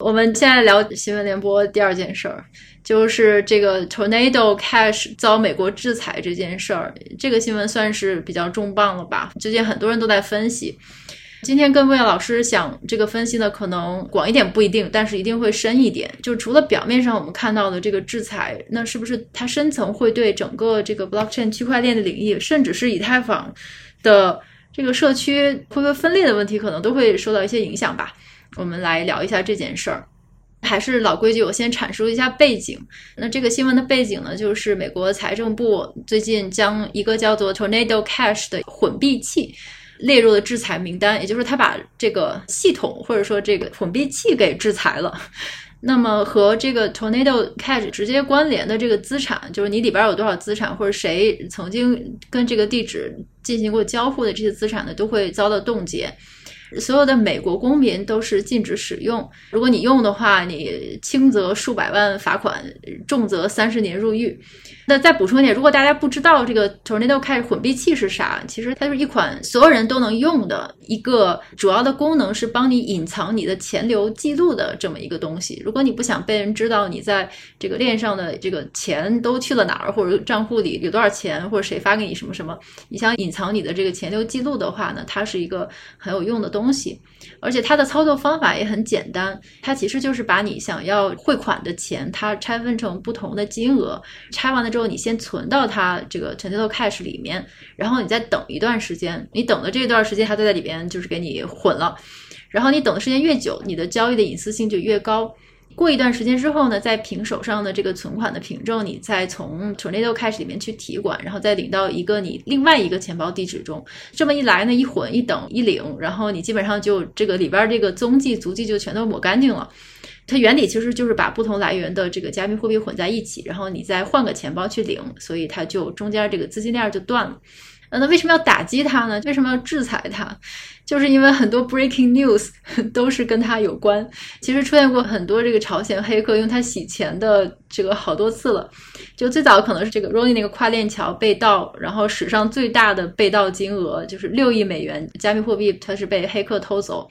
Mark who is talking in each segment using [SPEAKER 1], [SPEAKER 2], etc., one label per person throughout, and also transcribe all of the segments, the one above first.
[SPEAKER 1] 我们现在聊新闻联播第二件事儿，就是这个 Tornado Cash 遭美国制裁这件事儿。这个新闻算是比较重磅了吧？最近很多人都在分析。今天跟魏老师想这个分析呢，可能广一点不一定，但是一定会深一点。就除了表面上我们看到的这个制裁，那是不是它深层会对整个这个 Blockchain 区块链的领域，甚至是以太坊的这个社区会不会分裂的问题，可能都会受到一些影响吧？我们来聊一下这件事儿，还是老规矩，我先阐述一下背景。那这个新闻的背景呢，就是美国财政部最近将一个叫做 Tornado Cash 的混币器列入了制裁名单，也就是他把这个系统或者说这个混币器给制裁了。那么和这个 Tornado Cash 直接关联的这个资产，就是你里边有多少资产，或者谁曾经跟这个地址进行过交互的这些资产呢，都会遭到冻结。所有的美国公民都是禁止使用。如果你用的话，你轻则数百万罚款，重则三十年入狱。那再补充一点，如果大家不知道这个 Tornado Cash 混币器是啥，其实它是一款所有人都能用的一个主要的功能是帮你隐藏你的钱流记录的这么一个东西。如果你不想被人知道你在这个链上的这个钱都去了哪儿，或者账户里有多少钱，或者谁发给你什么什么，你想隐藏你的这个钱流记录的话呢，它是一个很有用的东西。而且它的操作方法也很简单，它其实就是把你想要汇款的钱，它拆分成不同的金额，拆完了之后。你先存到它这个 Tornado Cash 里面，然后你再等一段时间，你等的这段时间，它都在里边就是给你混了。然后你等的时间越久，你的交易的隐私性就越高。过一段时间之后呢，再凭手上的这个存款的凭证，你再从 Tornado Cash 里面去提款，然后再领到一个你另外一个钱包地址中。这么一来呢，一混一等一领，然后你基本上就这个里边这个踪迹足迹就全都抹干净了。它原理其实就是把不同来源的这个加密货币混在一起，然后你再换个钱包去领，所以它就中间这个资金链就断了。那为什么要打击他呢？为什么要制裁他？就是因为很多 breaking news 都是跟他有关。其实出现过很多这个朝鲜黑客用它洗钱的这个好多次了。就最早可能是这个 Ronin 那个跨链桥被盗，然后史上最大的被盗金额就是六亿美元加密货币，它是被黑客偷走，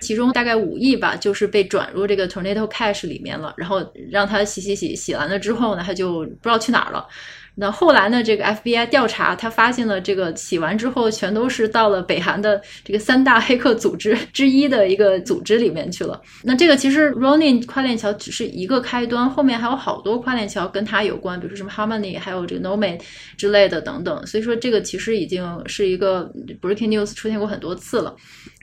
[SPEAKER 1] 其中大概五亿吧，就是被转入这个 Tornado Cash 里面了，然后让他洗洗洗洗完了之后呢，他就不知道去哪儿了。那后来呢？这个 FBI 调查，他发现了这个洗完之后，全都是到了北韩的这个三大黑客组织之一的一个组织里面去了。那这个其实 Ronin 跨链桥只是一个开端，后面还有好多跨链桥跟它有关，比如说什么 Harmony，还有这个 Nomad 之类的等等。所以说这个其实已经是一个 Breaking News 出现过很多次了。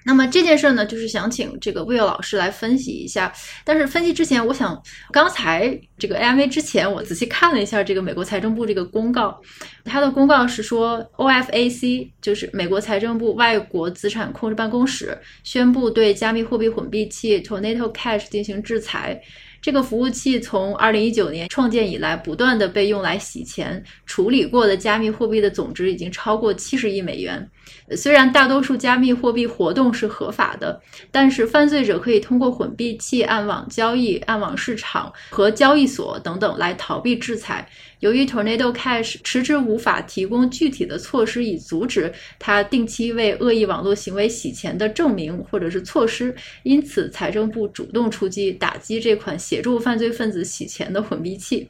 [SPEAKER 1] 那么这件事呢，就是想请这个 Will 老师来分析一下。但是分析之前，我想刚才这个 AMA 之前，我仔细看了一下这个美国财政部这个公告，它的公告是说，OFAC 就是美国财政部外国资产控制办公室宣布对加密货币混币器 Tornado Cash 进行制裁。这个服务器从二零一九年创建以来，不断地被用来洗钱，处理过的加密货币的总值已经超过七十亿美元。虽然大多数加密货币活动是合法的，但是犯罪者可以通过混币器、暗网交易、暗网市场和交易所等等来逃避制裁。由于 Tornado Cash 迟迟无法提供具体的措施以阻止它定期为恶意网络行为洗钱的证明或者是措施，因此财政部主动出击，打击这款协助犯罪分子洗钱的混币器。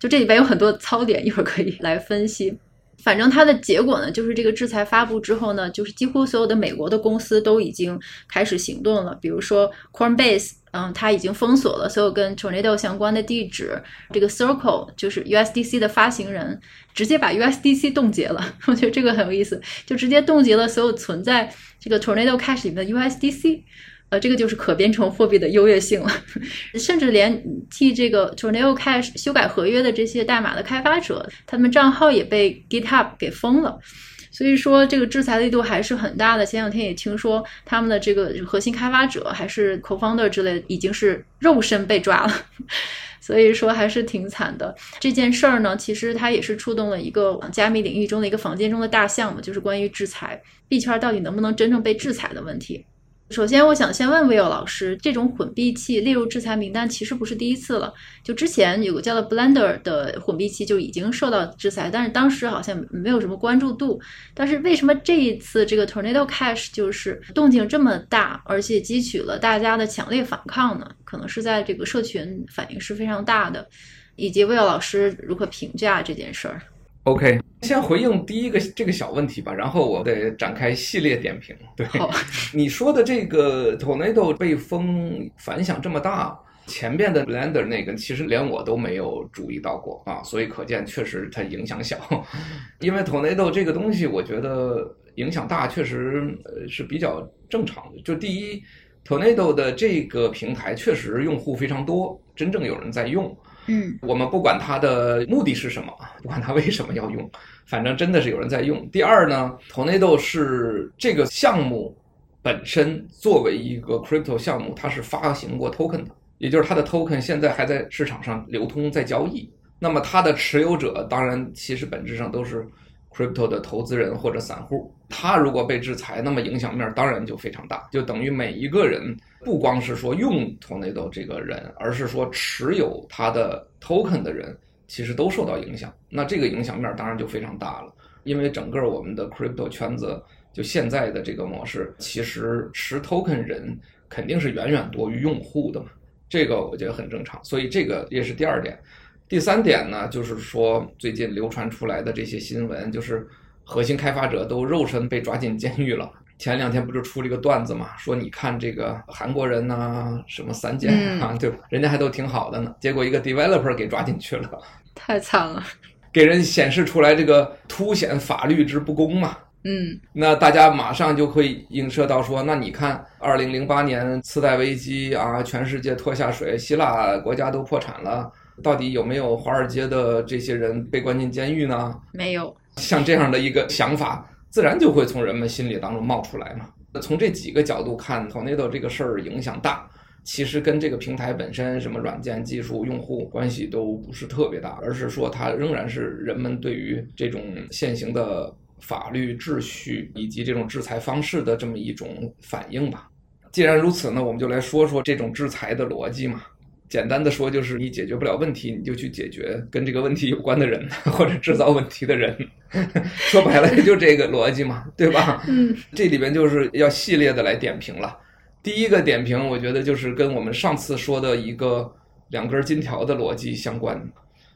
[SPEAKER 1] 就这里边有很多槽点，一会儿可以来分析。反正它的结果呢，就是这个制裁发布之后呢，就是几乎所有的美国的公司都已经开始行动了。比如说 Coinbase，嗯，它已经封锁了所有跟 Tornado 相关的地址。这个 Circle 就是 USDC 的发行人，直接把 USDC 冻结了。我觉得这个很有意思，就直接冻结了所有存在这个 Tornado Cash 里面的 USDC。呃，这个就是可编程货币的优越性了，甚至连替这个 Tornado Cash 修改合约的这些代码的开发者，他们账号也被 GitHub 给封了。所以说，这个制裁力度还是很大的。前两天也听说，他们的这个核心开发者还是 Co-founder 之类，已经是肉身被抓了。所以说，还是挺惨的。这件事儿呢，其实它也是触动了一个加密领域中的一个房间中的大项目，就是关于制裁币圈到底能不能真正被制裁的问题。首先，我想先问 Will 老师，这种混币器列入制裁名单其实不是第一次了。就之前有个叫做 Blender 的混币器就已经受到制裁，但是当时好像没有什么关注度。但是为什么这一次这个 Tornado Cash 就是动静这么大，而且激起了大家的强烈反抗呢？可能是在这个社群反应是非常大的，以及 Will 老师如何评价这件事儿
[SPEAKER 2] ？OK，先回应第一个这个小问题吧，然后我得展开系列点评。对，你说的这个 Tornado 被封反响这么大，前面的 Blender 那个其实连我都没有注意到过啊，所以可见确实它影响小。因为 Tornado 这个东西，我觉得影响大确实呃是比较正常的。就第一，Tornado 的这个平台确实用户非常多，真正有人在用。
[SPEAKER 1] 嗯，
[SPEAKER 2] 我们不管它的目的是什么，不管它为什么要用，反正真的是有人在用。第二呢投内豆是这个项目本身作为一个 crypto 项目，它是发行过 token 的，也就是它的 token 现在还在市场上流通，在交易。那么它的持有者当然其实本质上都是。Crypto 的投资人或者散户，他如果被制裁，那么影响面当然就非常大，就等于每一个人不光是说用 Tornado 这个人，而是说持有他的 token 的人，其实都受到影响。那这个影响面当然就非常大了，因为整个我们的 crypto 圈子就现在的这个模式，其实持 token 人肯定是远远多于用户的嘛，这个我觉得很正常，所以这个也是第二点。第三点呢，就是说最近流传出来的这些新闻，就是核心开发者都肉身被抓进监狱了。前两天不就出了一个段子嘛，说你看这个韩国人呐，什么三剑啊，对吧？人家还都挺好的呢，结果一个 developer 给抓进去了，
[SPEAKER 1] 太惨了，
[SPEAKER 2] 给人显示出来这个凸显法律之不公嘛。
[SPEAKER 1] 嗯，
[SPEAKER 2] 那大家马上就会映射到说，那你看，二零零八年次贷危机啊，全世界拖下水，希腊国家都破产了。到底有没有华尔街的这些人被关进监狱呢？
[SPEAKER 1] 没有。
[SPEAKER 2] 像这样的一个想法，自然就会从人们心里当中冒出来嘛。从这几个角度看，Tornado 这个事儿影响大，其实跟这个平台本身什么软件技术、用户关系都不是特别大，而是说它仍然是人们对于这种现行的法律秩序以及这种制裁方式的这么一种反应吧。既然如此呢，我们就来说说这种制裁的逻辑嘛。简单的说，就是你解决不了问题，你就去解决跟这个问题有关的人 或者制造问题的人。说白了，就这个逻辑嘛，对吧？
[SPEAKER 1] 嗯，
[SPEAKER 2] 这里边就是要系列的来点评了。第一个点评，我觉得就是跟我们上次说的一个两根金条的逻辑相关。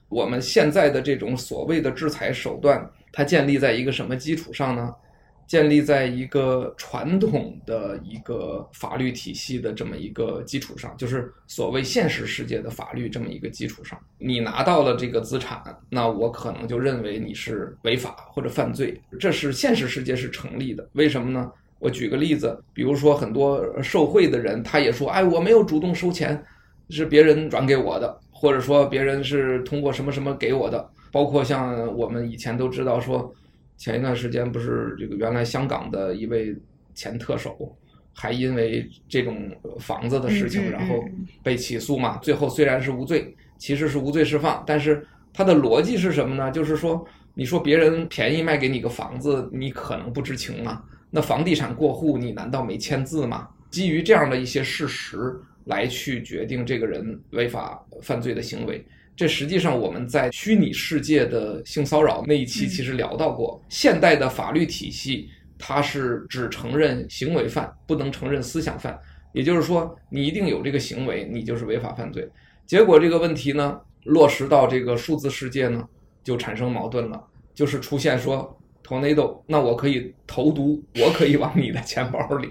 [SPEAKER 2] 我们现在的这种所谓的制裁手段，它建立在一个什么基础上呢？建立在一个传统的一个法律体系的这么一个基础上，就是所谓现实世界的法律这么一个基础上，你拿到了这个资产，那我可能就认为你是违法或者犯罪，这是现实世界是成立的。为什么呢？我举个例子，比如说很多受贿的人，他也说，哎，我没有主动收钱，是别人转给我的，或者说别人是通过什么什么给我的，包括像我们以前都知道说。前一段时间不是这个原来香港的一位前特首，还因为这种房子的事情，然后被起诉嘛。最后虽然是无罪，其实是无罪释放，但是他的逻辑是什么呢？就是说，你说别人便宜卖给你个房子，你可能不知情吗？那房地产过户，你难道没签字吗？基于这样的一些事实来去决定这个人违法犯罪的行为。这实际上我们在虚拟世界的性骚扰那一期其实聊到过，现代的法律体系它是只承认行为犯，不能承认思想犯。也就是说，你一定有这个行为，你就是违法犯罪。结果这个问题呢，落实到这个数字世界呢，就产生矛盾了，就是出现说，Tornado，那我可以投毒，我可以往你的钱包里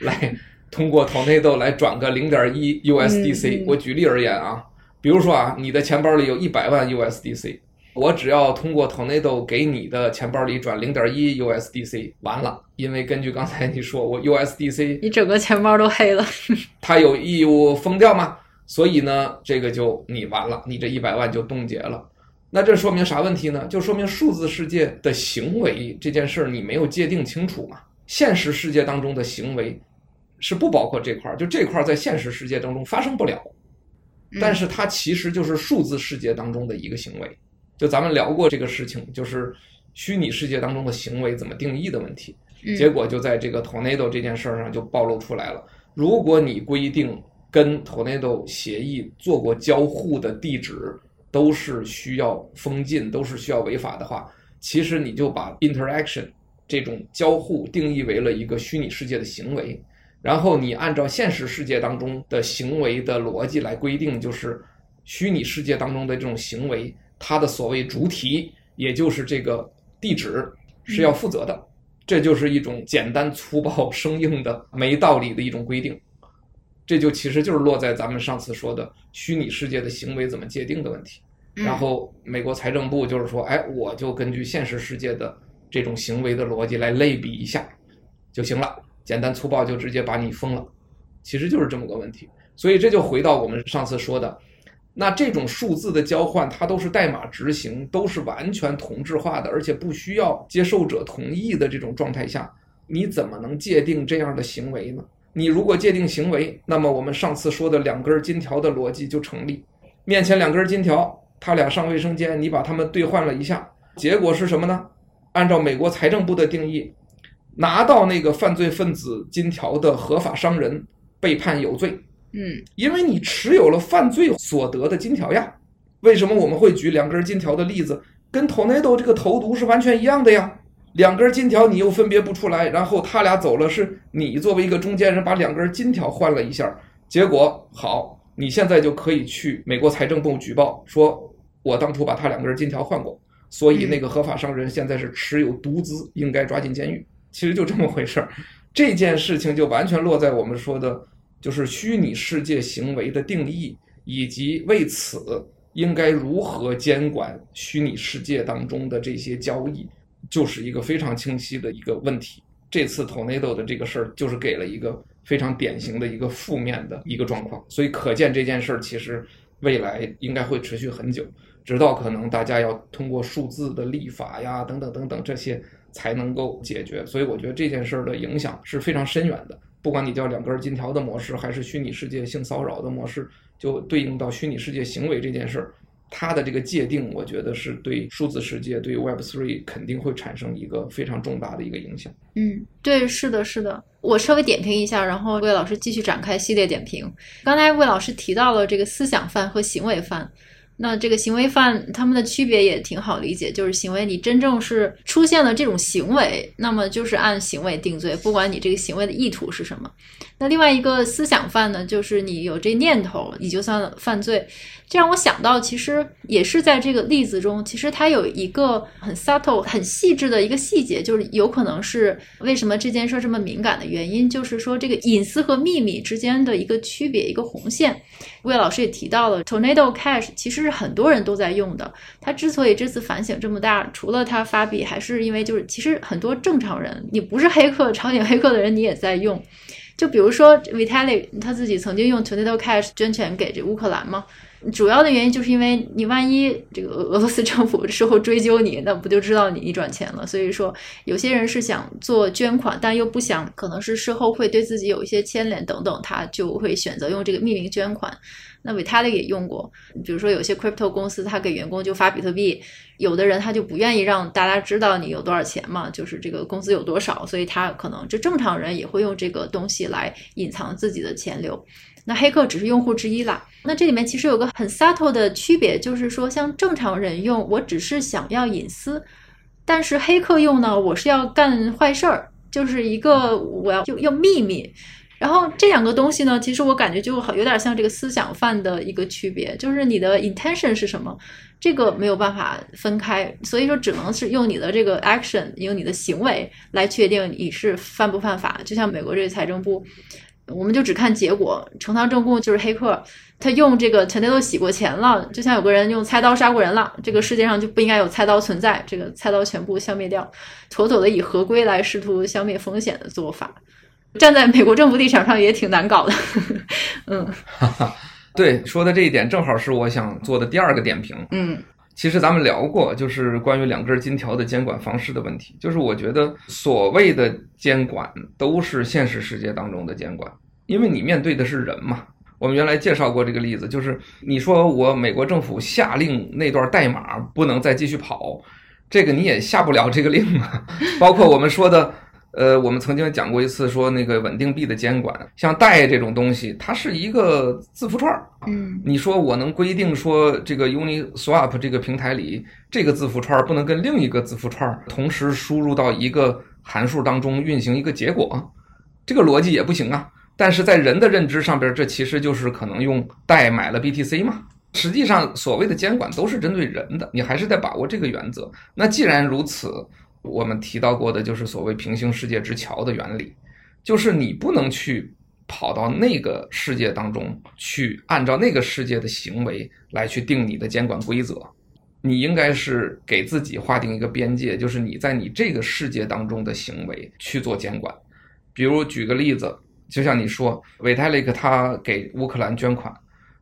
[SPEAKER 2] 来通过 Tornado 来转个零点一 USDC。我举例而言啊。比如说啊，你的钱包里有一百万 USDC，我只要通过 Tornado 给你的钱包里转零点一 USDC，完了，因为根据刚才你说，我 USDC，
[SPEAKER 1] 你整个钱包都黑了，
[SPEAKER 2] 他有义务封掉吗？所以呢，这个就你完了，你这一百万就冻结了。那这说明啥问题呢？就说明数字世界的行为这件事儿你没有界定清楚嘛。现实世界当中的行为是不包括这块儿，就这块儿在现实世界当中发生不了。但是它其实就是数字世界当中的一个行为，就咱们聊过这个事情，就是虚拟世界当中的行为怎么定义的问题。结果就在这个 Tornado 这件事儿上就暴露出来了。如果你规定跟 Tornado 协议做过交互的地址都是需要封禁，都是需要违法的话，其实你就把 interaction 这种交互定义为了一个虚拟世界的行为，然后你按照现实世界当中的行为的逻辑来规定，就是虚拟世界当中的这种行为，它的所谓主体，也就是这个地址是要负责的。嗯。这就是一种简单粗暴、生硬的、没道理的一种规定。这就其实就是落在咱们上次说的虚拟世界的行为怎么界定的问题。然后美国财政部就是说，哎，我就根据现实世界的这种行为的逻辑来类比一下就行了，简单粗暴就直接把你封了，其实就是这么个问题。所以这就回到我们上次说的，那这种数字的交换，它都是代码执行，都是完全同质化的，而且不需要接受者同意的这种状态下，你怎么能界定这样的行为呢？你如果界定行为，那么我们上次说的两根金条的逻辑就成立。面前两根金条，他俩上卫生间，你把他们兑换了一下，结果是什么呢？按照美国财政部的定义，拿到那个犯罪分子金条的合法商人被判有罪。
[SPEAKER 1] 嗯，
[SPEAKER 2] 因为你持有了犯罪所得的金条呀。为什么我们会举两根金条的例子？跟 Tornado 这个投毒是完全一样的呀。两根金条你又分别不出来，然后他俩走了，是你作为一个中间人把两根金条换了一下，结果好，你现在就可以去美国财政部举报，说我当初把他两根金条换过，所以那个合法商人现在是持有毒资，应该抓进监狱。其实就这么回事儿，这件事情就完全落在我们说的，就是虚拟世界行为的定义，以及为此应该如何监管虚拟世界当中的这些交易。就是一个非常清晰的一个问题。这次 Tornado 的这个事儿，就是给了一个非常典型的一个负面的一个状况。所以可见这件事儿其实未来应该会持续很久，直到可能大家要通过数字的立法呀，等等等等这些才能够解决。所以我觉得这件事儿的影响是非常深远的。不管你叫两根金条的模式，还是虚拟世界性骚扰的模式，就对应到虚拟世界行为这件事儿。它的这个界定，我觉得是对数字世界、对 Web Three 肯定会产生一个非常重大的一个影响。
[SPEAKER 1] 嗯，对，是的，是的。我稍微点评一下，然后魏老师继续展开系列点评。刚才魏老师提到了这个思想犯和行为犯。那这个行为犯他们的区别也挺好理解，就是行为你真正是出现了这种行为，那么就是按行为定罪，不管你这个行为的意图是什么。那另外一个思想犯呢，就是你有这念头，你就算犯罪。这让我想到，其实也是在这个例子中，其实它有一个很 subtle、很细致的一个细节，就是有可能是为什么这件事这么敏感的原因，就是说这个隐私和秘密之间的一个区别，一个红线。魏老师也提到了，Tornado Cash 其实是很多人都在用的。他之所以这次反响这么大，除了他发币，还是因为就是其实很多正常人，你不是黑客、朝鲜黑客的人，你也在用。就比如说，Vitaly 他自己曾经用 Tornado Cash 捐钱给这乌克兰嘛。主要的原因就是因为你万一这个俄罗斯政府事后追究你，那不就知道你你转钱了？所以说，有些人是想做捐款，但又不想可能是事后会对自己有一些牵连等等，他就会选择用这个匿名捐款。那维塔利也用过，比如说有些 crypto 公司，他给员工就发比特币，有的人他就不愿意让大家知道你有多少钱嘛，就是这个工资有多少，所以他可能就正常人也会用这个东西来隐藏自己的钱流。那黑客只是用户之一啦。那这里面其实有个很 subtle 的区别，就是说，像正常人用，我只是想要隐私；但是黑客用呢，我是要干坏事儿，就是一个我要要秘密。然后这两个东西呢，其实我感觉就好有点像这个思想犯的一个区别，就是你的 intention 是什么，这个没有办法分开，所以说只能是用你的这个 action，用你的行为来确定你是犯不犯法。就像美国这个财政部。我们就只看结果，呈堂证供就是黑客，他用这个 Tornado 洗过钱了，就像有个人用菜刀杀过人了，这个世界上就不应该有菜刀存在，这个菜刀全部消灭掉，妥妥的以合规来试图消灭风险的做法，站在美国政府立场上也挺难搞的，嗯，
[SPEAKER 2] 对，说的这一点正好是我想做的第二个点评，
[SPEAKER 1] 嗯。
[SPEAKER 2] 其实咱们聊过，就是关于两根金条的监管方式的问题。就是我觉得所谓的监管都是现实世界当中的监管，因为你面对的是人嘛。我们原来介绍过这个例子，就是你说我美国政府下令那段代码不能再继续跑，这个你也下不了这个令啊。包括我们说的呃，我们曾经讲过一次，说那个稳定币的监管，像贷这种东西，它是一个字符串儿。
[SPEAKER 1] 嗯，
[SPEAKER 2] 你说我能规定说这个 Uniswap 这个平台里这个字符串儿不能跟另一个字符串儿同时输入到一个函数当中运行一个结果，这个逻辑也不行啊。但是在人的认知上边，这其实就是可能用贷买了 BTC 嘛。实际上，所谓的监管都是针对人的，你还是得把握这个原则。那既然如此，我们提到过的就是所谓平行世界之桥的原理，就是你不能去跑到那个世界当中去，按照那个世界的行为来去定你的监管规则。你应该是给自己划定一个边界，就是你在你这个世界当中的行为去做监管。比如举个例子，就像你说，Vitalik 他给乌克兰捐款。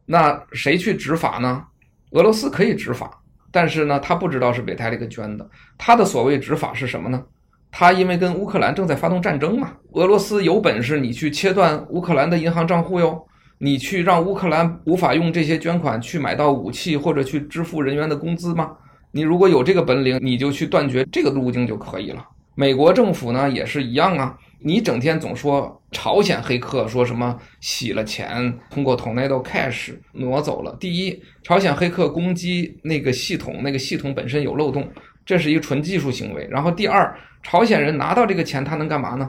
[SPEAKER 2] 那谁去执法呢？俄罗斯可以执法，但是呢，他不知道是维泰利克捐的。他的所谓执法是什么呢？他因为跟乌克兰正在发动战争嘛，俄罗斯有本事你去切断乌克兰的银行账户哟，你去让乌克兰无法用这些捐款去买到武器或者去支付人员的工资吗？你如果有这个本领，你就去断绝这个路径就可以了。美国政府呢也是一样啊。你整天总说朝鲜黑客说什么洗了钱，通过 Tornado Cash 挪走了。第一，朝鲜黑客攻击那个系统，那个系统本身有漏洞，这是一个纯技术行为。然后第二，朝鲜人拿到这个钱，他能干嘛呢？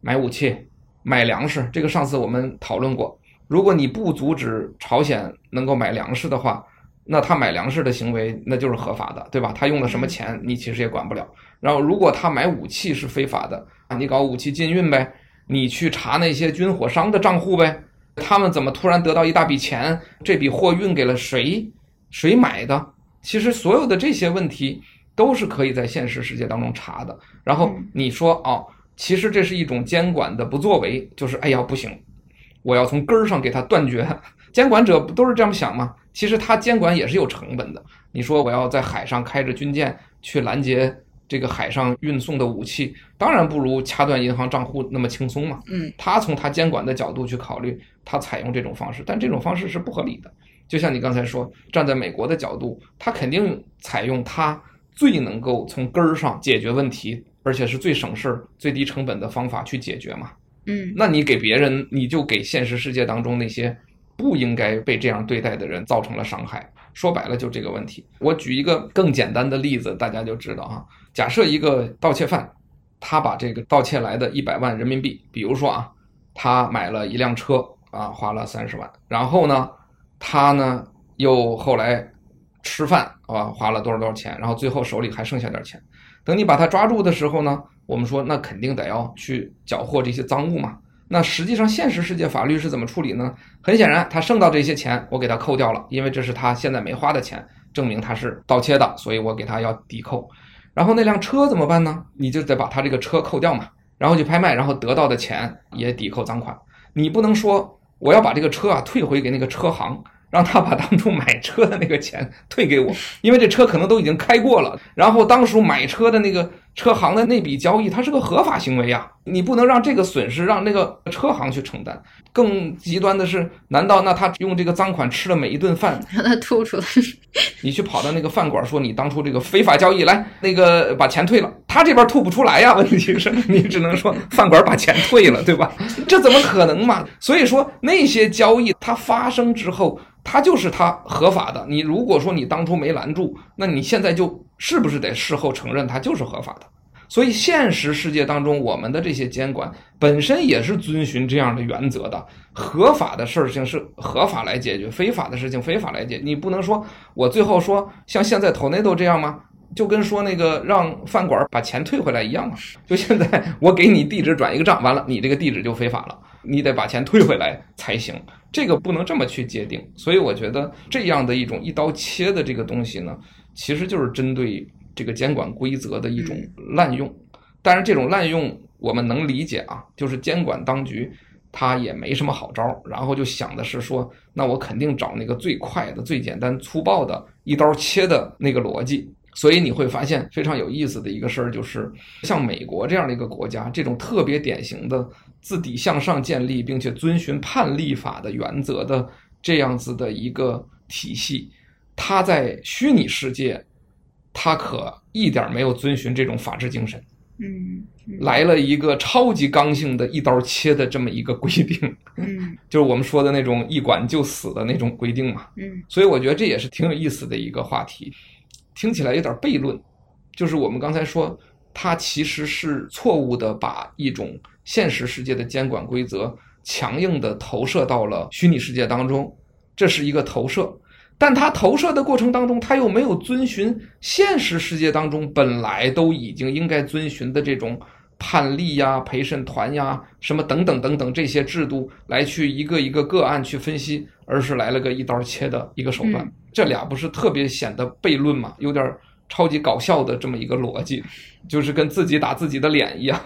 [SPEAKER 2] 买武器、买粮食。这个上次我们讨论过。如果你不阻止朝鲜能够买粮食的话，那他买粮食的行为那就是合法的，对吧？他用了什么钱，你其实也管不了。然后如果他买武器是非法的。你搞武器禁运呗，你去查那些军火商的账户呗，他们怎么突然得到一大笔钱？这笔货运给了谁？谁买的？其实所有的这些问题都是可以在现实世界当中查的。然后你说哦，其实这是一种监管的不作为，就是哎呀不行，我要从根儿上给他断绝。监管者不都是这样想吗？其实他监管也是有成本的。你说我要在海上开着军舰去拦截。这个海上运送的武器，当然不如掐断银行账户那么轻松嘛。
[SPEAKER 1] 嗯，
[SPEAKER 2] 他从他监管的角度去考虑，他采用这种方式，但这种方式是不合理的。就像你刚才说，站在美国的角度，他肯定采用他最能够从根儿上解决问题，而且是最省事儿、最低成本的方法去解决嘛。
[SPEAKER 1] 嗯，
[SPEAKER 2] 那你给别人，你就给现实世界当中那些不应该被这样对待的人造成了伤害。说白了就这个问题。我举一个更简单的例子，大家就知道哈。假设一个盗窃犯，他把这个盗窃来的一百万人民币，比如说啊，他买了一辆车啊，花了三十万，然后呢，他呢又后来吃饭啊，花了多少多少钱，然后最后手里还剩下点钱。等你把他抓住的时候呢，我们说那肯定得要去缴获这些赃物嘛。那实际上，现实世界法律是怎么处理呢？很显然，他剩到这些钱，我给他扣掉了，因为这是他现在没花的钱，证明他是盗窃的，所以我给他要抵扣。然后那辆车怎么办呢？你就得把他这个车扣掉嘛，然后去拍卖，然后得到的钱也抵扣赃款。你不能说我要把这个车啊退回给那个车行。让他把当初买车的那个钱退给我，因为这车可能都已经开过了。然后当初买车的那个车行的那笔交易，它是个合法行为呀，你不能让这个损失让那个车行去承担。更极端的是，难道那他用这个赃款吃了每一顿饭，
[SPEAKER 1] 让 他吐出来？
[SPEAKER 2] 你去跑到那个饭馆说你当初这个非法交易，来那个把钱退了，他这边吐不出来呀。问题是，你只能说饭馆把钱退了，对吧？这怎么可能嘛？所以说那些交易它发生之后。它就是它合法的。你如果说你当初没拦住，那你现在就是不是得事后承认它就是合法的？所以现实世界当中，我们的这些监管本身也是遵循这样的原则的。合法的事情是合法来解决，非法的事情非法来解。你不能说我最后说像现在 Tornado 这样吗？就跟说那个让饭馆把钱退回来一样嘛。就现在我给你地址转一个账，完了你这个地址就非法了，你得把钱退回来才行。这个不能这么去界定，所以我觉得这样的一种一刀切的这个东西呢，其实就是针对这个监管规则的一种滥用。但是，这种滥用我们能理解啊，就是监管当局他也没什么好招，然后就想的是说，那我肯定找那个最快的、最简单粗暴的一刀切的那个逻辑。所以你会发现非常有意思的一个事儿，就是像美国这样的一个国家，这种特别典型的自底向上建立，并且遵循判例法的原则的这样子的一个体系，它在虚拟世界，他可一点没有遵循这种法治精神。
[SPEAKER 1] 嗯，嗯
[SPEAKER 2] 来了一个超级刚性的一刀切的这么一个规定，
[SPEAKER 1] 嗯，
[SPEAKER 2] 就是我们说的那种一管就死的那种规定嘛，
[SPEAKER 1] 嗯，
[SPEAKER 2] 所以我觉得这也是挺有意思的一个话题，听起来有点悖论，就是我们刚才说，他其实是错误的，把一种现实世界的监管规则强硬的投射到了虚拟世界当中，这是一个投射。但他投射的过程当中，他又没有遵循现实世界当中本来都已经应该遵循的这种判例呀、陪审团呀、什么等等等等这些制度来去一个一个个案去分析，而是来了个一刀切的一个手段。
[SPEAKER 1] 嗯、
[SPEAKER 2] 这俩不是特别显得悖论嘛？有点超级搞笑的这么一个逻辑，就是跟自己打自己的脸一样。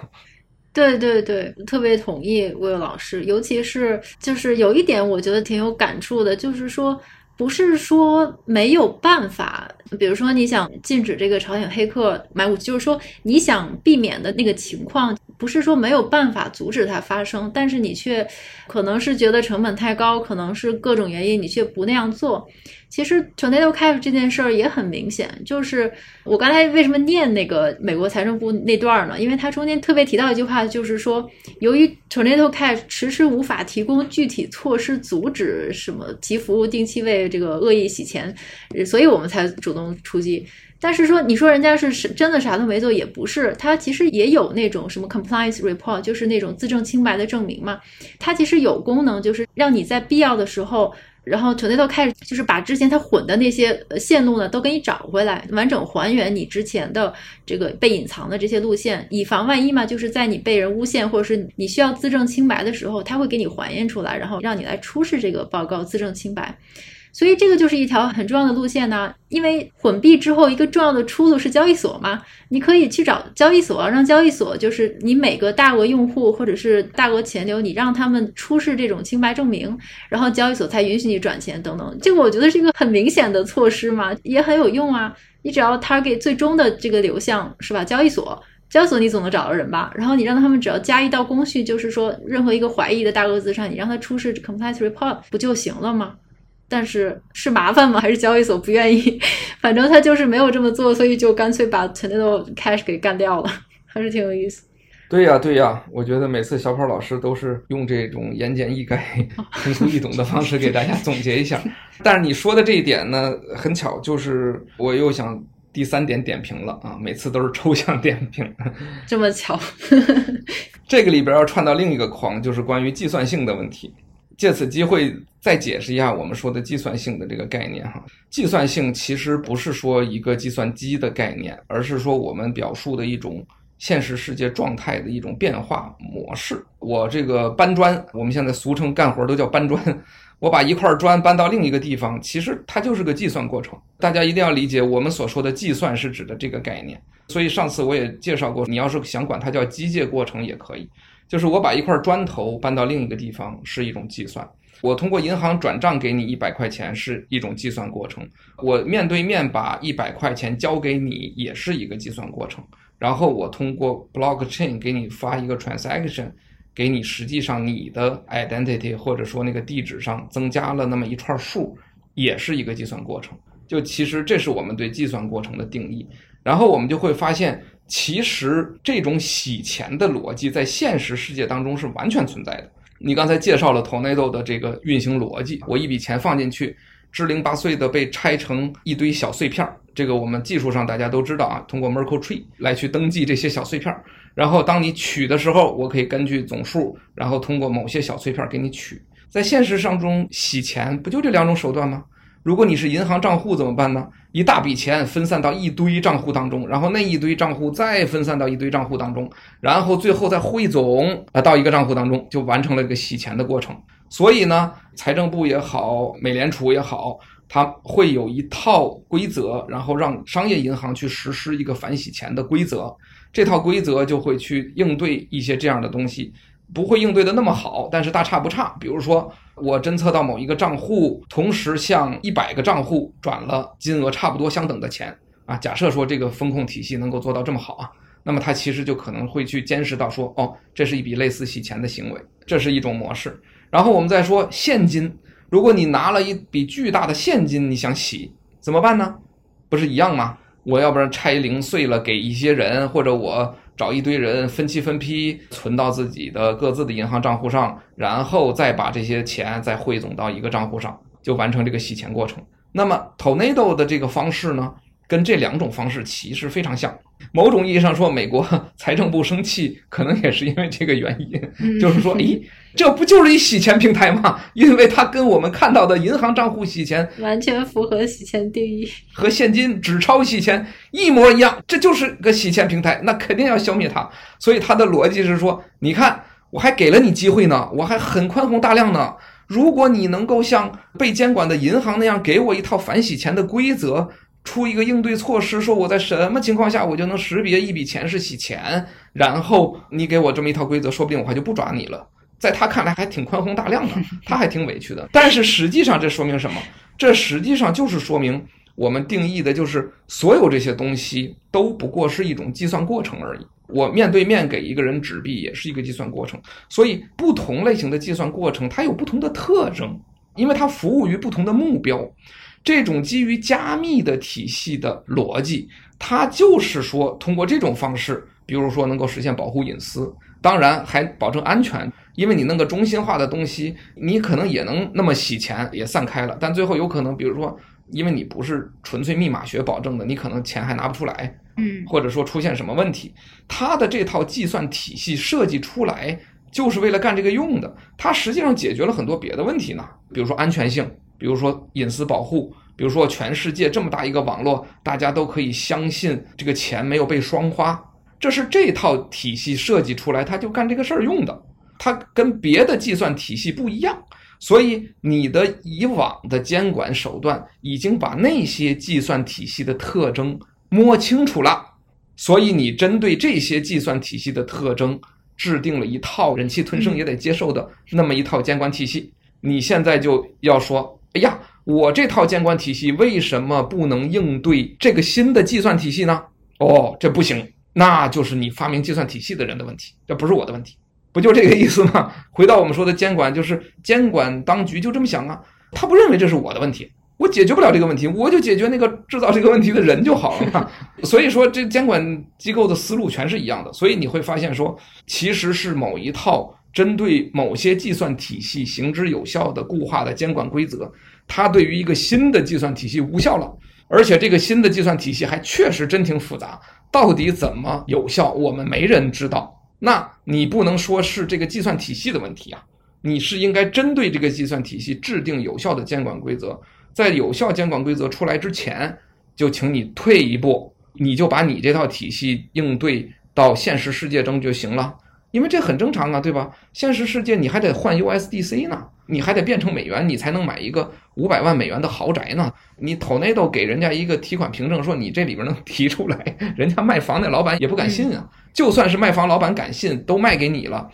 [SPEAKER 1] 对对对，特别同意魏老师，尤其是就是有一点我觉得挺有感触的，就是说。不是说没有办法，比如说你想禁止这个朝鲜黑客买武器，就是说你想避免的那个情况，不是说没有办法阻止它发生，但是你却可能是觉得成本太高，可能是各种原因，你却不那样做。其实 Tornado Cash 这件事儿也很明显，就是我刚才为什么念那个美国财政部那段呢？因为它中间特别提到一句话，就是说，由于 Tornado Cash 迟迟无法提供具体措施阻止什么其服务定期为这个恶意洗钱，所以我们才主动出击。但是说你说人家是真的啥都没做，也不是，他其实也有那种什么 compliance report，就是那种自证清白的证明嘛，它其实有功能，就是让你在必要的时候。然后 Tornado Cash 就是把之前他混的那些线路呢，都给你找回来，完整还原你之前的这个被隐藏的这些路线，以防万一嘛。就是在你被人诬陷或者是你需要自证清白的时候，他会给你还原出来，然后让你来出示这个报告自证清白。所以这个就是一条很重要的路线呢，因为混币之后一个重要的出路是交易所嘛，你可以去找交易所，让交易所就是你每个大额用户或者是大额钱流，你让他们出示这种清白证明，然后交易所才允许你转钱等等。这个我觉得是一个很明显的措施嘛，也很有用啊。你只要 target 最终的这个流向是吧？交易所，交易所你总能找到人吧？然后你让他们只要加一道工序，就是说任何一个怀疑的大额资产，你让他出示 compliance report 不就行了吗？但是是麻烦吗？还是交易所不愿意？反正他就是没有这么做，所以就干脆把 Tornado Cash 给干掉了，还是挺有意思。
[SPEAKER 2] 对呀，对呀，我觉得每次小跑老师都是用这种言简意赅、通俗易懂的方式给大家总结一下。但是你说的这一点呢，很巧，就是我又想第三点点评了啊，每次都是抽象点评。
[SPEAKER 1] 这么巧，
[SPEAKER 2] 这个里边要串到另一个框，就是关于计算性的问题。借此机会再解释一下我们说的计算性的这个概念哈，计算性其实不是说一个计算机的概念，而是说我们表述的一种现实世界状态的一种变化模式。我这个搬砖，我们现在俗称干活都叫搬砖，我把一块砖搬到另一个地方，其实它就是个计算过程。大家一定要理解，我们所说的计算是指的这个概念。所以上次我也介绍过，你要是想管它叫机械过程也可以。就是我把一块砖头搬到另一个地方是一种计算，我通过银行转账给你一百块钱是一种计算过程，我面对面把一百块钱交给你也是一个计算过程，然后我通过 blockchain 给你发一个 transaction，给你实际上你的 identity 或者说那个地址上增加了那么一串数，也是一个计算过程。就其实这是我们对计算过程的定义，然后我们就会发现。其实这种洗钱的逻辑在现实世界当中是完全存在的。你刚才介绍了 Tornado 的这个运行逻辑，我一笔钱放进去，支零八碎的被拆成一堆小碎片儿。这个我们技术上大家都知道啊，通过 Merkle Tree 来去登记这些小碎片儿。然后当你取的时候，我可以根据总数，然后通过某些小碎片儿给你取。在现实上中洗钱不就这两种手段吗？如果你是银行账户怎么办呢？一大笔钱分散到一堆账户当中，然后那一堆账户再分散到一堆账户当中，然后最后再汇总啊到一个账户当中，就完成了这个洗钱的过程。所以呢，财政部也好，美联储也好，它会有一套规则，然后让商业银行去实施一个反洗钱的规则。这套规则就会去应对一些这样的东西。不会应对的那么好，但是大差不差。比如说，我侦测到某一个账户同时向一百个账户转了金额差不多相等的钱啊。假设说这个风控体系能够做到这么好啊，那么它其实就可能会去监视到说，哦，这是一笔类似洗钱的行为，这是一种模式。然后我们再说现金，如果你拿了一笔巨大的现金，你想洗怎么办呢？不是一样吗？我要不然拆零碎了给一些人，或者我。找一堆人分期分批存到自己的各自的银行账户上，然后再把这些钱再汇总到一个账户上，就完成这个洗钱过程。那么 Tornado 的这个方式呢，跟这两种方式其实非常像。某种意义上说，美国 财政部生气，可能也是因为这个原因，就是说，咦，这不就是一洗钱平台吗？因为它跟我们看到的银行账户洗钱
[SPEAKER 1] 完全符合洗钱定义，
[SPEAKER 2] 和现金纸钞洗钱一模一样，这就是个洗钱平台，那肯定要消灭它。所以它的逻辑是说，你看，我还给了你机会呢，我还很宽宏大量呢。如果你能够像被监管的银行那样给我一套反洗钱的规则，出一个应对措施，说我在什么情况下我就能识别一笔钱是洗钱，然后你给我这么一套规则，说不定我还就不抓你了。在他看来还挺宽宏大量的，他还挺委屈的。但是实际上这说明什么？这实际上就是说明我们定义的就是所有这些东西都不过是一种计算过程而已。我面对面给一个人纸币也是一个计算过程，所以不同类型的计算过程它有不同的特征，因为它服务于不同的目标。这种基于加密的体系的逻辑，它就是说通过这种方式，比如说能够实现保护隐私，当然还保证安全，因为你弄个中心化的东西，你可能也能那么洗钱也散开了，但最后有可能，比如说因为你不是纯粹密码学保证的，你可能钱还拿不出来。嗯，或者说出现什么问题，它的这套计算体系设计出来就是为了干这个用的。它实际上解决了很多别的问题呢，比如说安全性，比如说隐私保护，比如说全世界这么大一个网络，大家都可以相信这个钱没有被双花，这是这套体系设计出来，它就干这个事儿用的。它跟别的计算体系不一样，所以你的以往的监管手段已经把那些计算体系的特征。摸清楚了，所以你针对这些计算体系的特征，制定了一套忍气吞声也得接受的那么一套监管体系。你现在就要说，哎呀，我这套监管体系为什么不能应对这个新的计算体系呢？哦，这不行，那就是你发明计算体系的人的问题，这不是我的问题，不就这个意思吗？回到我们说的监管，就是监管当局就这么想啊，他不认为这是我的问题。我解决不了这个问题，我就解决那个制造这个问题的人就好了嘛。所以说，这监管机构的思路全是一样的。所以你会发现说，其实是某一套针对某些计算体系行之有效的固化的监管规则，它对于一个新的计算体系无效了。而且这个新的计算体系还确实真挺复杂，到底怎么有效，我们没人知道。那你不能说是这个计算体系的问题啊，你是应该针对这个计算体系制定有效的监管规则。在有效监管规则出来之前，就请你退一步，你就把你这套体系应对到现实世界中就行了，因为这很正常啊，对吧？现实世界你还得换 USDC 呢，你还得变成美元，你才能买一个五百万美元的豪宅呢。你 Tornado 给人家一个提款凭证，说你这里边能提出来，人家卖房那老板也不敢信啊。就算是卖房老板敢信，都卖给你了。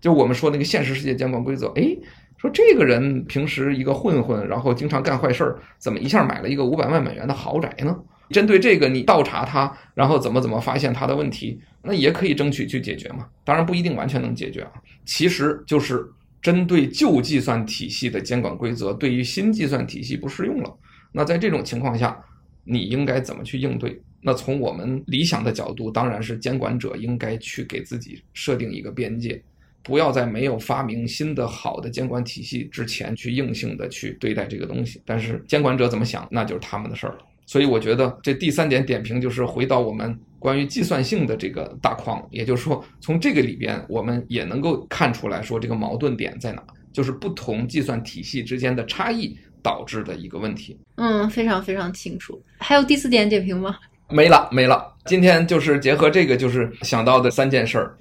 [SPEAKER 2] 就我们说那个现实世界监管规则，哎。说这个人平时一个混混，然后经常干坏事儿，怎么一下买了一个五百万美元的豪宅呢？针对这个，你倒查他，然后怎么怎么发现他的问题，那也可以争取去解决嘛。当然不一定完全能解决啊。其实就是针对旧计算体系的监管规则，对于新计算体系不适用了。那在这种情况下，你应该怎么去应对？那从我们理想的角度，当然是监管者应该去给自己设定一个边界。不要在没有发明新的好的监管体系之前去硬性的去对待这个东西，但是监管者怎么想，那就是他们的事儿了。所以我觉得这第三点点评就是回到我们关于计算性的这个大框，也就是说，从这个里边我们也能够看出来说这个矛盾点在哪，就是不同计算体系之间的差异导致的一个问题。
[SPEAKER 1] 嗯，非常非常清楚。还有第四点点评吗？
[SPEAKER 2] 没了，没了。今天就是结合这个，就是想到的三件事儿。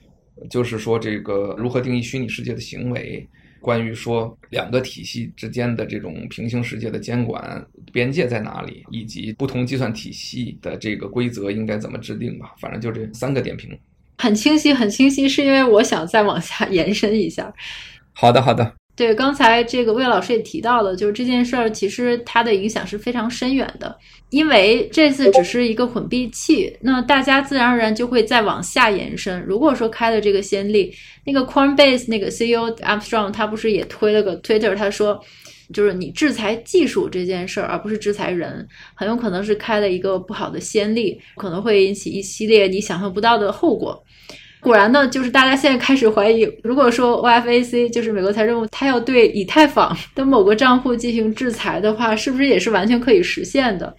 [SPEAKER 2] 就是说，这个如何定义虚拟世界的行为？关于说两个体系之间的这种平行世界的监管边界在哪里，以及不同计算体系的这个规则应该怎么制定吧。反正就这三个点评，
[SPEAKER 1] 很清晰，很清晰。是因为我想再往下延伸一下。
[SPEAKER 2] 好的，好的。
[SPEAKER 1] 对，刚才这个魏老师也提到了，就是这件事儿其实它的影响是非常深远的，因为这次只是一个混币器，那大家自然而然就会再往下延伸。如果说开了这个先例，那个 Coinbase 那个 CEO Armstrong 他不是也推了个 Twitter，他说就是你制裁技术这件事儿，而不是制裁人，很有可能是开了一个不好的先例，可能会引起一系列你想象不到的后果。果然呢，就是大家现在开始怀疑，如果说 OFAC 就是美国财政部，他要对以太坊的某个账户进行制裁的话，是不是也是完全可以实现的？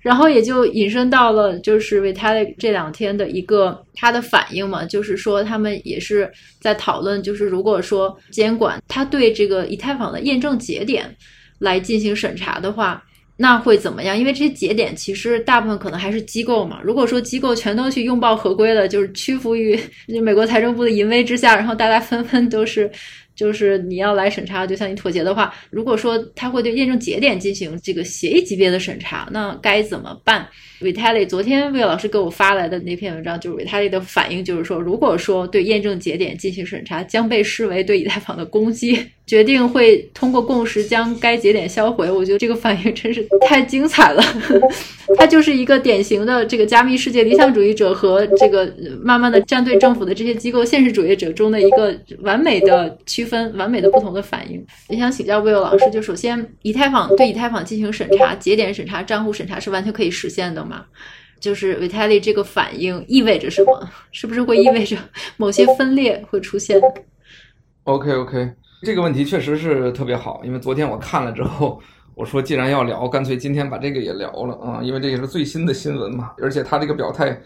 [SPEAKER 1] 然后也就引申到了，就是 Vital 这两天的一个他的反应嘛，就是说他们也是在讨论，就是如果说监管他对这个以太坊的验证节点来进行审查的话。那会怎么样？因为这些节点其实大部分可能还是机构嘛。如果说机构全都去拥抱合规了，就是屈服于 美国财政部的淫威之下，然后大家纷纷都是。就是你要来审查，就向你妥协的话，如果说他会对验证节点进行这个协议级别的审查，那该怎么办 vitali 昨天魏老师给我发来的那篇文章，就是 vitali 的反应，就是说，如果说对验证节点进行审查，将被视为对以太坊的攻击，决定会通过共识将该节点销毁。我觉得这个反应真是太精彩了，他就是一个典型的这个加密世界理想主义者和这个慢慢的站队政府的这些机构现实主义者中的一个完美的区。分完美的不同的反应，也想请教 Will 老师，就首先，以太坊对以太坊进行审查，节点审查、账户审查是完全可以实现的吗？就是 Vitalik 这个反应意味着什么？是不是会意味着某些分裂会出现
[SPEAKER 2] ？OK OK，这个问题确实是特别好，因为昨天我看了之后，我说既然要聊，干脆今天把这个也聊了啊，因为这也是最新的新闻嘛，而且他这个表态，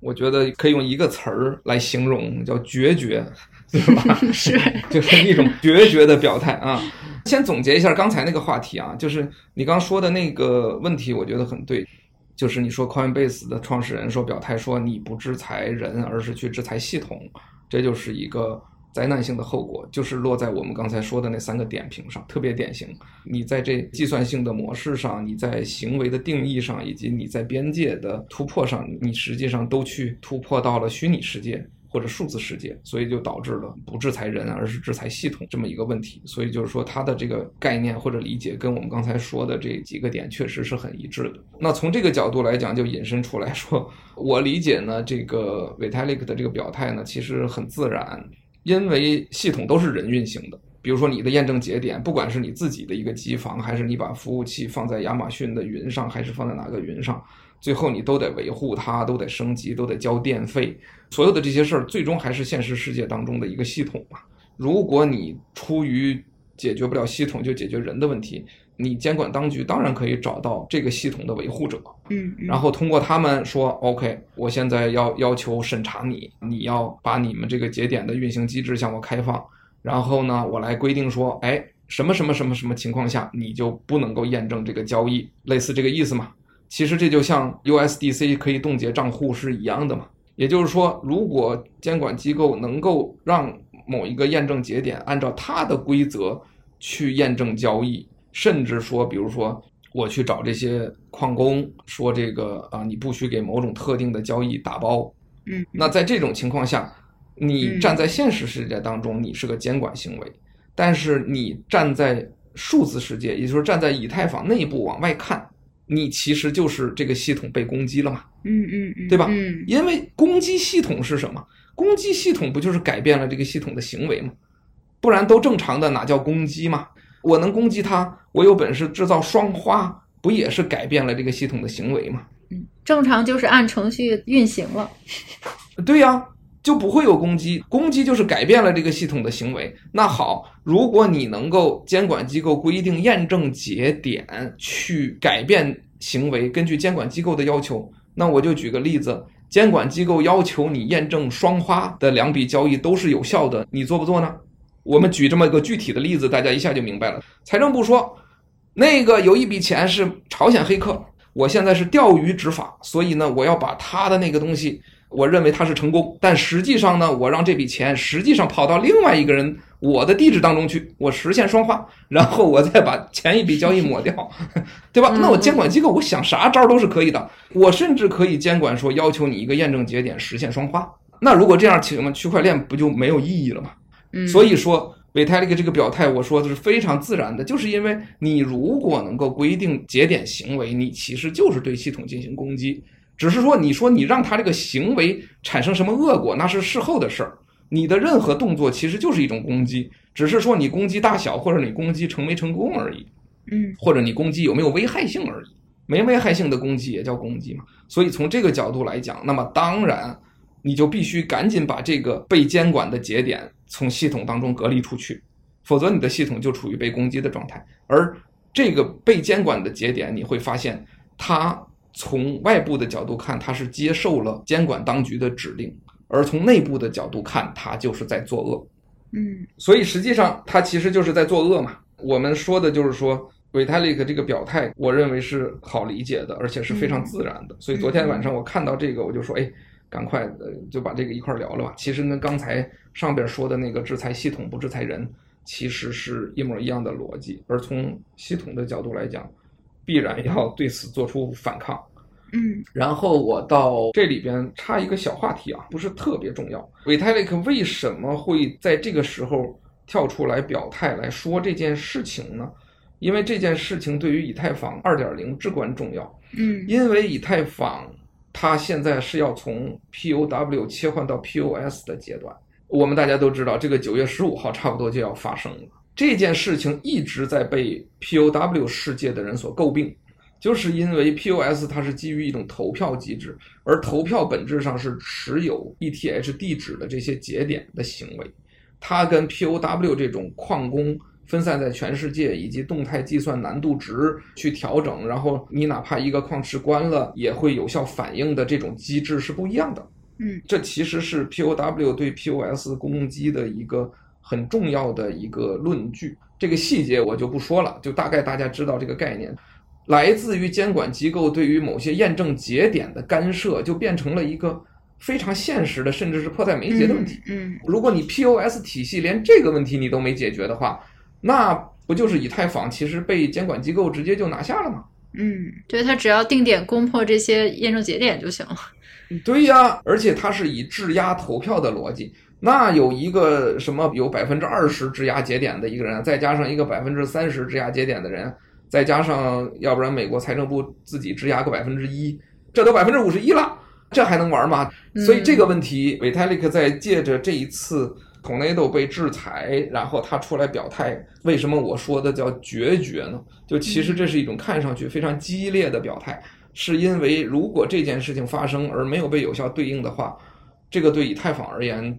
[SPEAKER 2] 我觉得可以用一个词儿来形容，叫决绝。是吧？
[SPEAKER 1] 是，
[SPEAKER 2] 就是一种决绝的表态啊。先总结一下刚才那个话题啊，就是你刚说的那个问题，我觉得很对。就是你说 Coinbase 的创始人说表态说你不制裁人，而是去制裁系统，这就是一个灾难性的后果，就是落在我们刚才说的那三个点评上，特别典型。你在这计算性的模式上，你在行为的定义上，以及你在边界的突破上，你实际上都去突破到了虚拟世界。或者数字世界，所以就导致了不制裁人，而是制裁系统这么一个问题。所以就是说，它的这个概念或者理解跟我们刚才说的这几个点确实是很一致的。那从这个角度来讲，就引申出来说，我理解呢，这个 Vitalik 的这个表态呢，其实很自然，因为系统都是人运行的。比如说你的验证节点，不管是你自己的一个机房，还是你把服务器放在亚马逊的云上，还是放在哪个云上。最后你都得维护它，都得升级，都得交电费，所有的这些事儿，最终还是现实世界当中的一个系统嘛。如果你出于解决不了系统就解决人的问题，你监管当局当然可以找到这个系统的维护者，
[SPEAKER 1] 嗯，
[SPEAKER 2] 然后通过他们说，OK，我现在要要求审查你，你要把你们这个节点的运行机制向我开放，然后呢，我来规定说，哎，什么什么什么什么情况下你就不能够验证这个交易，类似这个意思嘛。其实这就像 USDC 可以冻结账户是一样的嘛，也就是说，如果监管机构能够让某一个验证节点按照它的规则去验证交易，甚至说，比如说我去找这些矿工说这个啊，你不许给某种特定的交易打包，
[SPEAKER 1] 嗯，
[SPEAKER 2] 那在这种情况下，你站在现实世界当中，你是个监管行为，但是你站在数字世界，也就是站在以太坊内部往外看。你其实就是这个系统被攻击了嘛？
[SPEAKER 1] 嗯嗯嗯，
[SPEAKER 2] 对吧？
[SPEAKER 1] 嗯，
[SPEAKER 2] 因为攻击系统是什么？攻击系统不就是改变了这个系统的行为吗？不然都正常的哪叫攻击嘛？我能攻击它，我有本事制造双花，不也是改变了这个系统的行为吗？
[SPEAKER 1] 嗯，正常就是按程序运行了。
[SPEAKER 2] 对呀。就不会有攻击，攻击就是改变了这个系统的行为。那好，如果你能够监管机构规定验证节点去改变行为，根据监管机构的要求，那我就举个例子，监管机构要求你验证双花的两笔交易都是有效的，你做不做呢？我们举这么一个具体的例子，大家一下就明白了。财政部说，那个有一笔钱是朝鲜黑客，我现在是钓鱼执法，所以呢，我要把他的那个东西。我认为它是成功，但实际上呢，我让这笔钱实际上跑到另外一个人我的地址当中去，我实现双花，然后我再把前一笔交易抹掉，对吧？那我监管机构，我想啥招都是可以的，我甚至可以监管说要求你一个验证节点实现双花。那如果这样，请问区块链不就没有意义了吗？所以说，Vitalik 这个表态，我说的是非常自然的，就是因为你如果能够规定节点行为，你其实就是对系统进行攻击。只是说，你说你让他这个行为产生什么恶果，那是事后的事儿。你的任何动作其实就是一种攻击，只是说你攻击大小或者你攻击成没成功而已。
[SPEAKER 1] 嗯，
[SPEAKER 2] 或者你攻击有没有危害性而已。没危害性的攻击也叫攻击嘛。所以从这个角度来讲，那么当然你就必须赶紧把这个被监管的节点从系统当中隔离出去，否则你的系统就处于被攻击的状态。而这个被监管的节点，你会发现它从外部的角度看，他是接受了监管当局的指令。而从内部的角度看，他就是在作恶，
[SPEAKER 1] 嗯，
[SPEAKER 2] 所以实际上他其实就是在作恶嘛。我们说的就是说，Vitalik 这个表态，我认为是好理解的，而且是非常自然的。所以昨天晚上我看到这个，我就说，哎，赶快呃就把这个一块聊了吧。其实跟刚才上边说的那个制裁系统不制裁人，其实是一模一样的逻辑。而从系统的角度来讲，必然要对此做出反抗。
[SPEAKER 1] 嗯，
[SPEAKER 2] 然后我到这里边插一个小话题啊，不是特别重要。Vitalik 为什么会在这个时候跳出来表态来说这件事情呢？因为这件事情对于以太坊二点零至关重要。
[SPEAKER 1] 嗯，
[SPEAKER 2] 因为以太坊它现在是要从 POW 切换到 POS 的阶段。我们大家都知道，这个九月十五号差不多就要发生了。这件事情一直在被 POW 世界的人所诟病。就是因为 POS 它是基于一种投票机制，而投票本质上是持有 ETH 地址的这些节点的行为，它跟 POW 这种矿工分散在全世界以及动态计算难度值去调整，然后你哪怕一个矿池关了也会有效反应的这种机制是不一样的。
[SPEAKER 1] 嗯，
[SPEAKER 2] 这其实是 POW 对 POS 攻击的一个很重要的一个论据。这个细节我就不说了，就大概大家知道这个概念。来自于监管机构对于某些验证节点的干涉，就变成了一个非常现实的，甚至是迫在眉睫的问题。
[SPEAKER 1] 嗯，
[SPEAKER 2] 如果你 POS 体系连这个问题你都没解决的话，那不就是以太坊其实被监管机构直接就拿下了吗？
[SPEAKER 1] 嗯，对，他只要定点攻破这些验证节点就行了。
[SPEAKER 2] 对呀，而且它是以质押投票的逻辑，那有一个什么有百分之二十质押节点的一个人，再加上一个百分之三十质押节点的人。再加上，要不然美国财政部自己质押个百分之一，这都百分之五十一了，这还能玩吗？所以这个问题，Vitalik 在借着这一次 Tornado 被制裁，然后他出来表态，为什么我说的叫决绝呢？就其实这是一种看上去非常激烈的表态，是因为如果这件事情发生而没有被有效对应的话，这个对以太坊而言，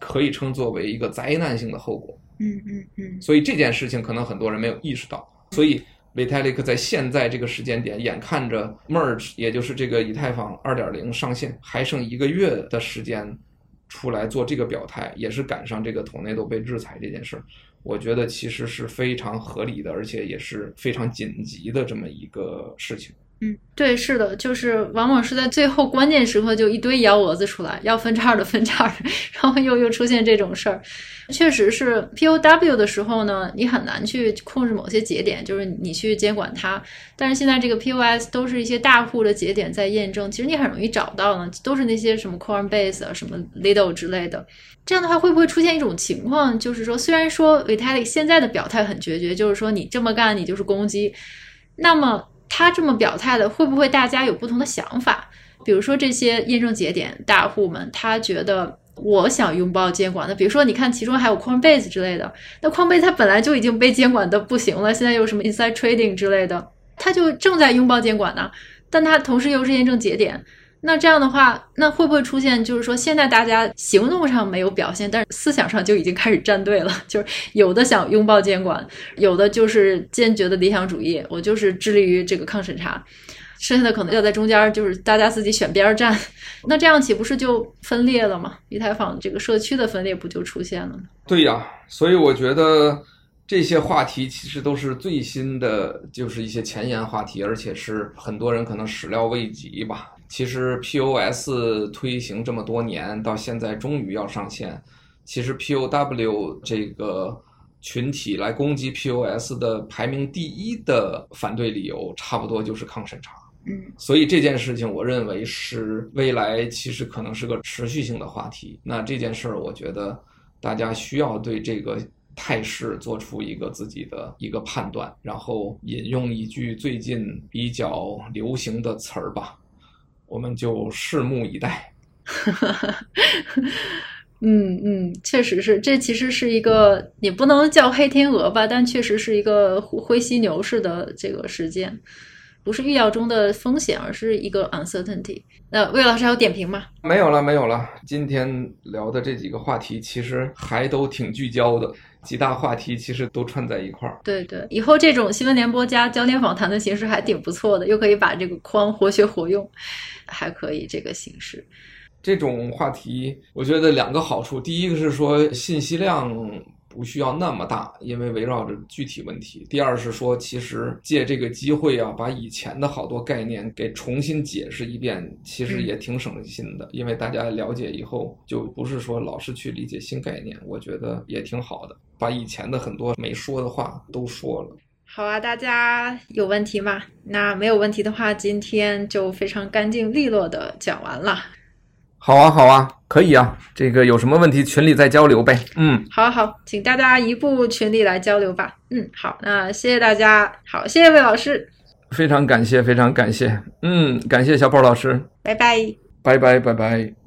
[SPEAKER 2] 可以称作为一个灾难性的后果。
[SPEAKER 1] 嗯嗯嗯。
[SPEAKER 2] 所以这件事情可能很多人没有意识到，所以。Vitalik 在现在这个时间点，眼看着 Merge，也就是这个以太坊二点零上线还剩一个月的时间，出来做这个表态，也是赶上这个 Tornado 被制裁这件事儿，我觉得其实是非常合理的，而且也是非常紧急的这么一个事情。
[SPEAKER 1] 嗯，对，是的，就是往往是在最后关键时刻就一堆幺蛾子出来，要分叉的分叉，然后又又出现这种事儿。确实是 POW 的时候呢，你很难去控制某些节点，就是你去监管它。但是现在这个 POS 都是一些大户的节点在验证，其实你很容易找到呢，都是那些什么 Coinbase 啊、什么 Lido 之类的。这样的话，会不会出现一种情况，就是说，虽然说 Vitalik 现在的表态很决绝，就是说你这么干你就是攻击，那么。他这么表态的，会不会大家有不同的想法？比如说这些验证节点大户们，他觉得我想拥抱监管。的比如说，你看其中还有 Coinbase 之类的，那 Coinbase 它本来就已经被监管的不行了，现在又什么 Inside Trading 之类的，它就正在拥抱监管呢。但它同时又是验证节点。那这样的话，那会不会出现，就是说现在大家行动上没有表现，但是思想上就已经开始站队了？就是有的想拥抱监管，有的就是坚决的理想主义，我就是致力于这个抗审查，剩下的可能要在中间，就是大家自己选边站。那这样岂不是就分裂了吗？以太坊这个社区的分裂不就出现了吗？
[SPEAKER 2] 对呀，所以我觉得这些话题其实都是最新的，就是一些前沿话题，而且是很多人可能始料未及吧。其实 POS 推行这么多年，到现在终于要上线。其实 POW 这个群体来攻击 POS 的排名第一的反对理由，差不多就是抗审查。
[SPEAKER 1] 嗯，
[SPEAKER 2] 所以这件事情，我认为是未来其实可能是个持续性的话题。那这件事儿，我觉得大家需要对这个态势做出一个自己的一个判断，然后引用一句最近比较流行的词儿吧。我们就拭目以待。
[SPEAKER 1] 嗯嗯，确实是，这其实是一个也不能叫黑天鹅吧，但确实是一个灰犀牛式的这个事件，不是预料中的风险，而是一个 uncertainty。那魏老师还有点评吗？
[SPEAKER 2] 没有了，没有了。今天聊的这几个话题其实还都挺聚焦的，几大话题其实都串在一块儿。
[SPEAKER 1] 对对，以后这种新闻联播加焦点访谈的形式还挺不错的，又可以把这个框活学活用，还可以这个形式。
[SPEAKER 2] 这种话题，我觉得两个好处。第一个是说信息量不需要那么大，因为围绕着具体问题。第二是说，其实借这个机会啊，把以前的好多概念给重新解释一遍，其实也挺省心的。因为大家了解以后，就不是说老是去理解新概念，我觉得也挺好的。把以前的很多没说的话都说了。
[SPEAKER 1] 好啊，大家有问题吗？那没有问题的话，今天就非常干净利落的讲完了。
[SPEAKER 2] 好啊，好啊，可以啊。这个有什么问题，群里再交流呗。嗯，
[SPEAKER 1] 好好，请大家移步群里来交流吧。嗯，好，那谢谢大家。好，谢谢魏老师。
[SPEAKER 2] 非常感谢，非常感谢。嗯，感谢小宝老师。
[SPEAKER 1] 拜拜。
[SPEAKER 2] 拜拜，拜拜。